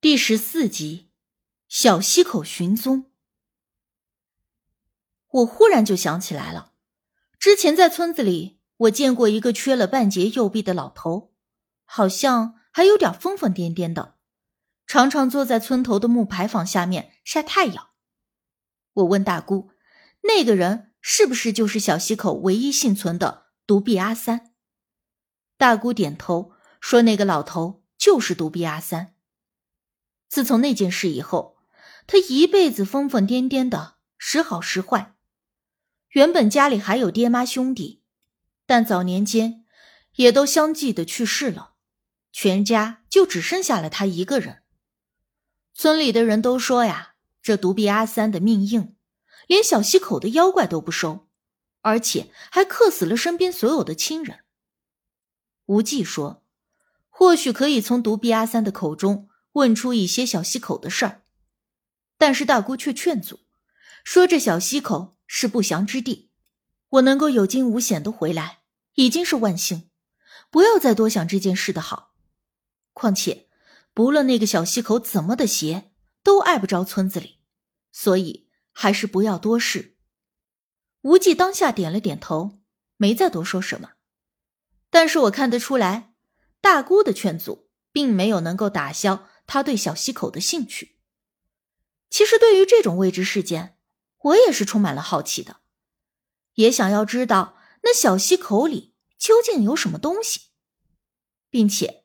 第十四集，小溪口寻踪。我忽然就想起来了，之前在村子里，我见过一个缺了半截右臂的老头，好像还有点疯疯癫癫的，常常坐在村头的木牌坊下面晒太阳。我问大姑，那个人是不是就是小溪口唯一幸存的独臂阿三？大姑点头说：“那个老头就是独臂阿三。”自从那件事以后，他一辈子疯疯癫癫的，时好时坏。原本家里还有爹妈兄弟，但早年间也都相继的去世了，全家就只剩下了他一个人。村里的人都说呀，这独臂阿三的命硬，连小溪口的妖怪都不收，而且还克死了身边所有的亲人。无忌说，或许可以从独臂阿三的口中。问出一些小溪口的事儿，但是大姑却劝阻，说这小溪口是不祥之地，我能够有惊无险的回来已经是万幸，不要再多想这件事的好。况且，不论那个小溪口怎么的邪，都碍不着村子里，所以还是不要多事。无忌当下点了点头，没再多说什么。但是我看得出来，大姑的劝阻并没有能够打消。他对小溪口的兴趣，其实对于这种未知事件，我也是充满了好奇的，也想要知道那小溪口里究竟有什么东西，并且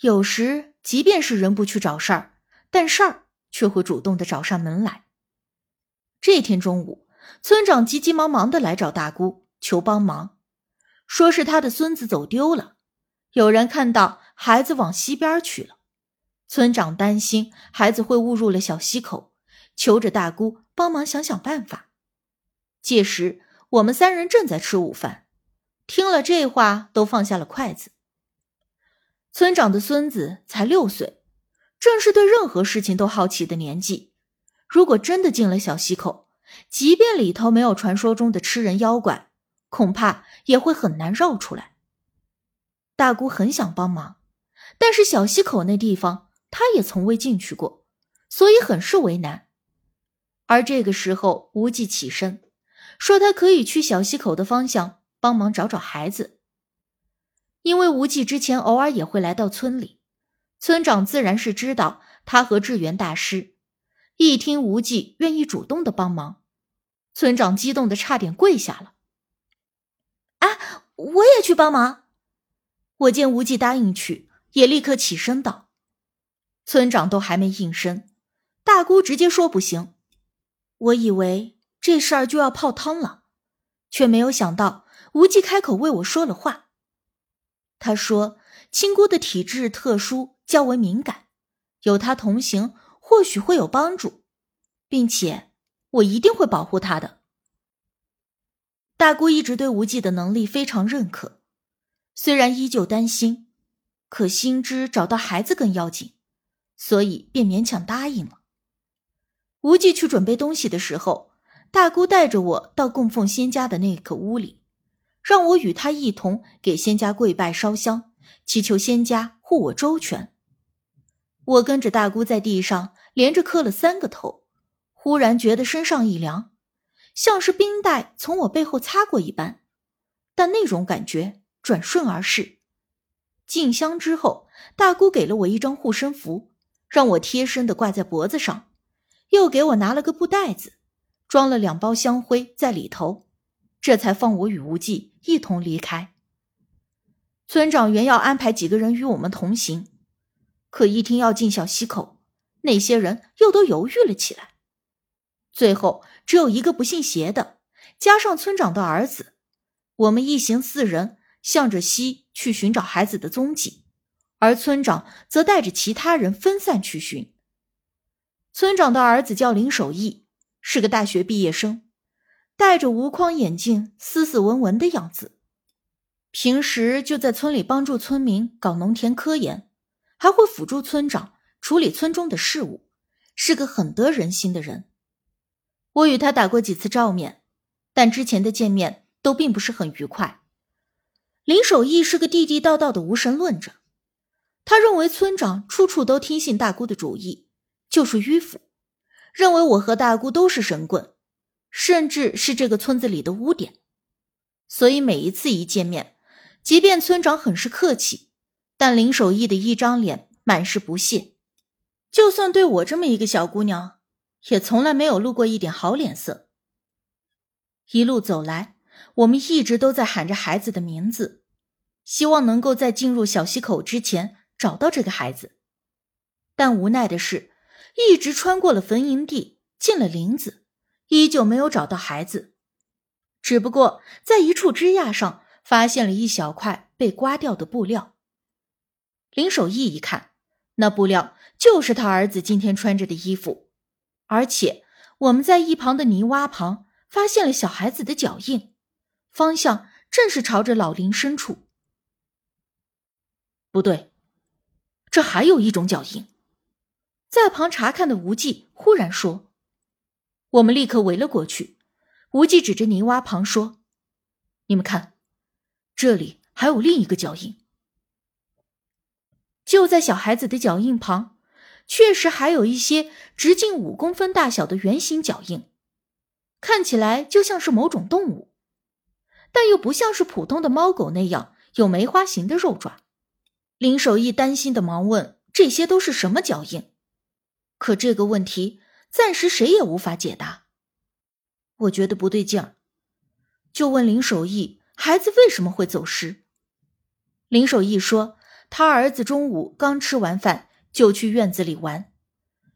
有时即便是人不去找事儿，但事儿却会主动的找上门来。这天中午，村长急急忙忙的来找大姑求帮忙，说是他的孙子走丢了，有人看到孩子往西边去了。村长担心孩子会误入了小溪口，求着大姑帮忙想想办法。届时，我们三人正在吃午饭，听了这话，都放下了筷子。村长的孙子才六岁，正是对任何事情都好奇的年纪。如果真的进了小溪口，即便里头没有传说中的吃人妖怪，恐怕也会很难绕出来。大姑很想帮忙，但是小溪口那地方。他也从未进去过，所以很是为难。而这个时候，无忌起身说：“他可以去小溪口的方向帮忙找找孩子。”因为无忌之前偶尔也会来到村里，村长自然是知道他和智源大师。一听无忌愿意主动的帮忙，村长激动的差点跪下了。“啊，我也去帮忙！”我见无忌答应去，也立刻起身道。村长都还没应声，大姑直接说不行。我以为这事儿就要泡汤了，却没有想到无忌开口为我说了话。他说：“亲姑的体质特殊，较为敏感，有他同行或许会有帮助，并且我一定会保护他的。”大姑一直对无忌的能力非常认可，虽然依旧担心，可心知找到孩子更要紧。所以便勉强答应了。无忌去准备东西的时候，大姑带着我到供奉仙家的那个屋里，让我与他一同给仙家跪拜烧香，祈求仙家护我周全。我跟着大姑在地上连着磕了三个头，忽然觉得身上一凉，像是冰袋从我背后擦过一般，但那种感觉转瞬而逝。进香之后，大姑给了我一张护身符。让我贴身的挂在脖子上，又给我拿了个布袋子，装了两包香灰在里头，这才放我与无忌一同离开。村长原要安排几个人与我们同行，可一听要进小溪口，那些人又都犹豫了起来。最后只有一个不信邪的，加上村长的儿子，我们一行四人向着西去寻找孩子的踪迹。而村长则带着其他人分散去寻。村长的儿子叫林守义，是个大学毕业生，戴着无框眼镜，斯斯文文的样子。平时就在村里帮助村民搞农田科研，还会辅助村长处理村中的事务，是个很得人心的人。我与他打过几次照面，但之前的见面都并不是很愉快。林守义是个地地道道的无神论者。他认为村长处处都听信大姑的主意，就是迂腐；认为我和大姑都是神棍，甚至是这个村子里的污点。所以每一次一见面，即便村长很是客气，但林守义的一张脸满是不屑。就算对我这么一个小姑娘，也从来没有露过一点好脸色。一路走来，我们一直都在喊着孩子的名字，希望能够在进入小溪口之前找到这个孩子。但无奈的是，一直穿过了坟营地，进了林子，依旧没有找到孩子。只不过在一处枝桠上发现了一小块被刮掉的布料。林守义一看。那布料就是他儿子今天穿着的衣服，而且我们在一旁的泥洼旁发现了小孩子的脚印，方向正是朝着老林深处。不对，这还有一种脚印。在旁查看的无忌忽然说：“我们立刻围了过去。”无忌指着泥洼旁说：“你们看，这里还有另一个脚印。”就在小孩子的脚印旁，确实还有一些直径五公分大小的圆形脚印，看起来就像是某种动物，但又不像是普通的猫狗那样有梅花形的肉爪。林守义担心的忙问：“这些都是什么脚印？”可这个问题暂时谁也无法解答。我觉得不对劲儿，就问林守义：“孩子为什么会走失？”林守义说。他儿子中午刚吃完饭就去院子里玩，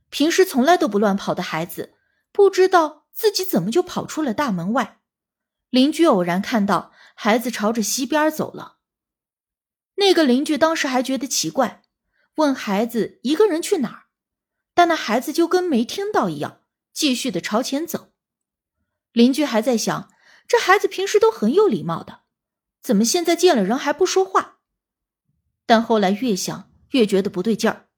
平时从来都不乱跑的孩子，不知道自己怎么就跑出了大门外。邻居偶然看到孩子朝着西边走了，那个邻居当时还觉得奇怪，问孩子一个人去哪儿，但那孩子就跟没听到一样，继续的朝前走。邻居还在想，这孩子平时都很有礼貌的，怎么现在见了人还不说话？但后来越想越觉得不对劲儿，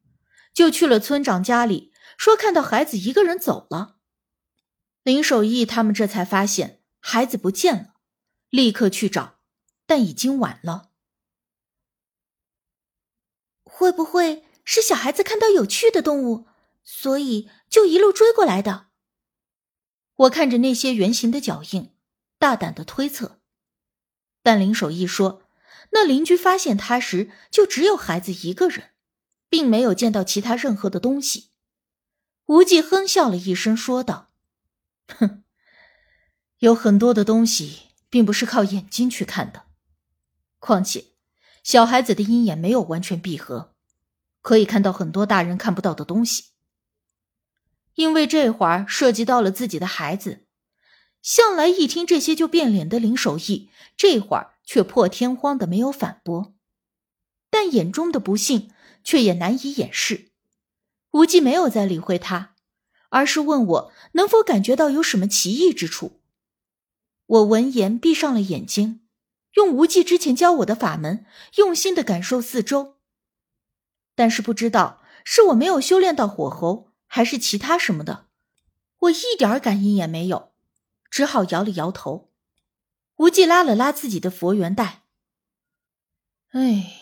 就去了村长家里，说看到孩子一个人走了。林守义他们这才发现孩子不见了，立刻去找，但已经晚了。会不会是小孩子看到有趣的动物，所以就一路追过来的？我看着那些圆形的脚印，大胆的推测。但林守义说。那邻居发现他时，就只有孩子一个人，并没有见到其他任何的东西。无忌哼笑了一声，说道：“哼，有很多的东西并不是靠眼睛去看的。况且，小孩子的鹰眼没有完全闭合，可以看到很多大人看不到的东西。因为这会儿涉及到了自己的孩子，向来一听这些就变脸的林守义，这会儿。”却破天荒的没有反驳，但眼中的不幸却也难以掩饰。无忌没有再理会他，而是问我能否感觉到有什么奇异之处。我闻言闭上了眼睛，用无忌之前教我的法门，用心的感受四周。但是不知道是我没有修炼到火候，还是其他什么的，我一点感应也没有，只好摇了摇头。无忌拉了拉自己的佛缘带，哎，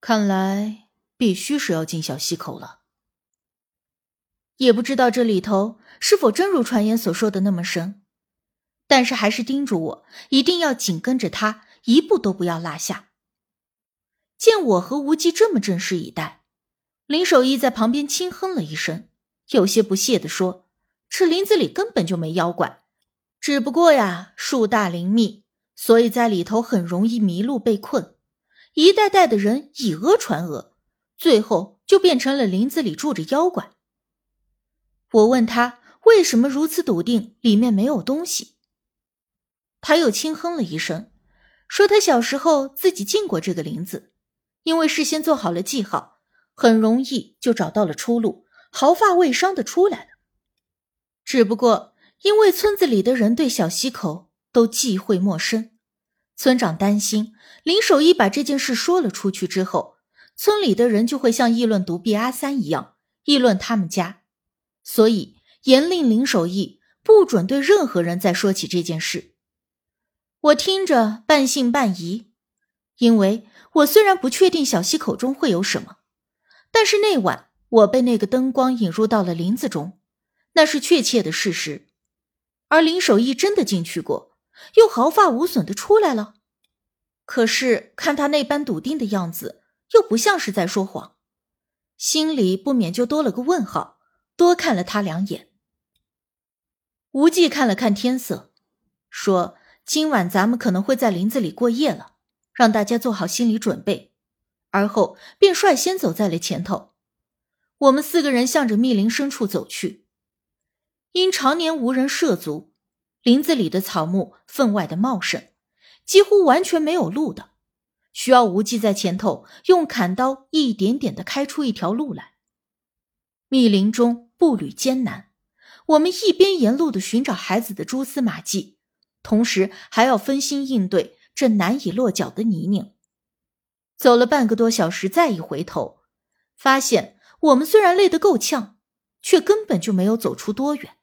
看来必须是要进小溪口了。也不知道这里头是否真如传言所说的那么深，但是还是叮嘱我一定要紧跟着他，一步都不要落下。见我和无忌这么正式以待，林守义在旁边轻哼了一声，有些不屑地说：“这林子里根本就没妖怪。”只不过呀，树大林密，所以在里头很容易迷路被困，一代代的人以讹传讹，最后就变成了林子里住着妖怪。我问他为什么如此笃定里面没有东西，他又轻哼了一声，说他小时候自己进过这个林子，因为事先做好了记号，很容易就找到了出路，毫发未伤的出来了。只不过。因为村子里的人对小溪口都忌讳陌生，村长担心林守义把这件事说了出去之后，村里的人就会像议论独臂阿三一样议论他们家，所以严令林守义不准对任何人再说起这件事。我听着半信半疑，因为我虽然不确定小溪口中会有什么，但是那晚我被那个灯光引入到了林子中，那是确切的事实。而林守义真的进去过，又毫发无损的出来了。可是看他那般笃定的样子，又不像是在说谎，心里不免就多了个问号，多看了他两眼。无忌看了看天色，说：“今晚咱们可能会在林子里过夜了，让大家做好心理准备。”而后便率先走在了前头。我们四个人向着密林深处走去。因常年无人涉足，林子里的草木分外的茂盛，几乎完全没有路的，需要无忌在前头用砍刀一点点的开出一条路来。密林中步履艰难，我们一边沿路的寻找孩子的蛛丝马迹，同时还要分心应对这难以落脚的泥泞。走了半个多小时，再一回头，发现我们虽然累得够呛，却根本就没有走出多远。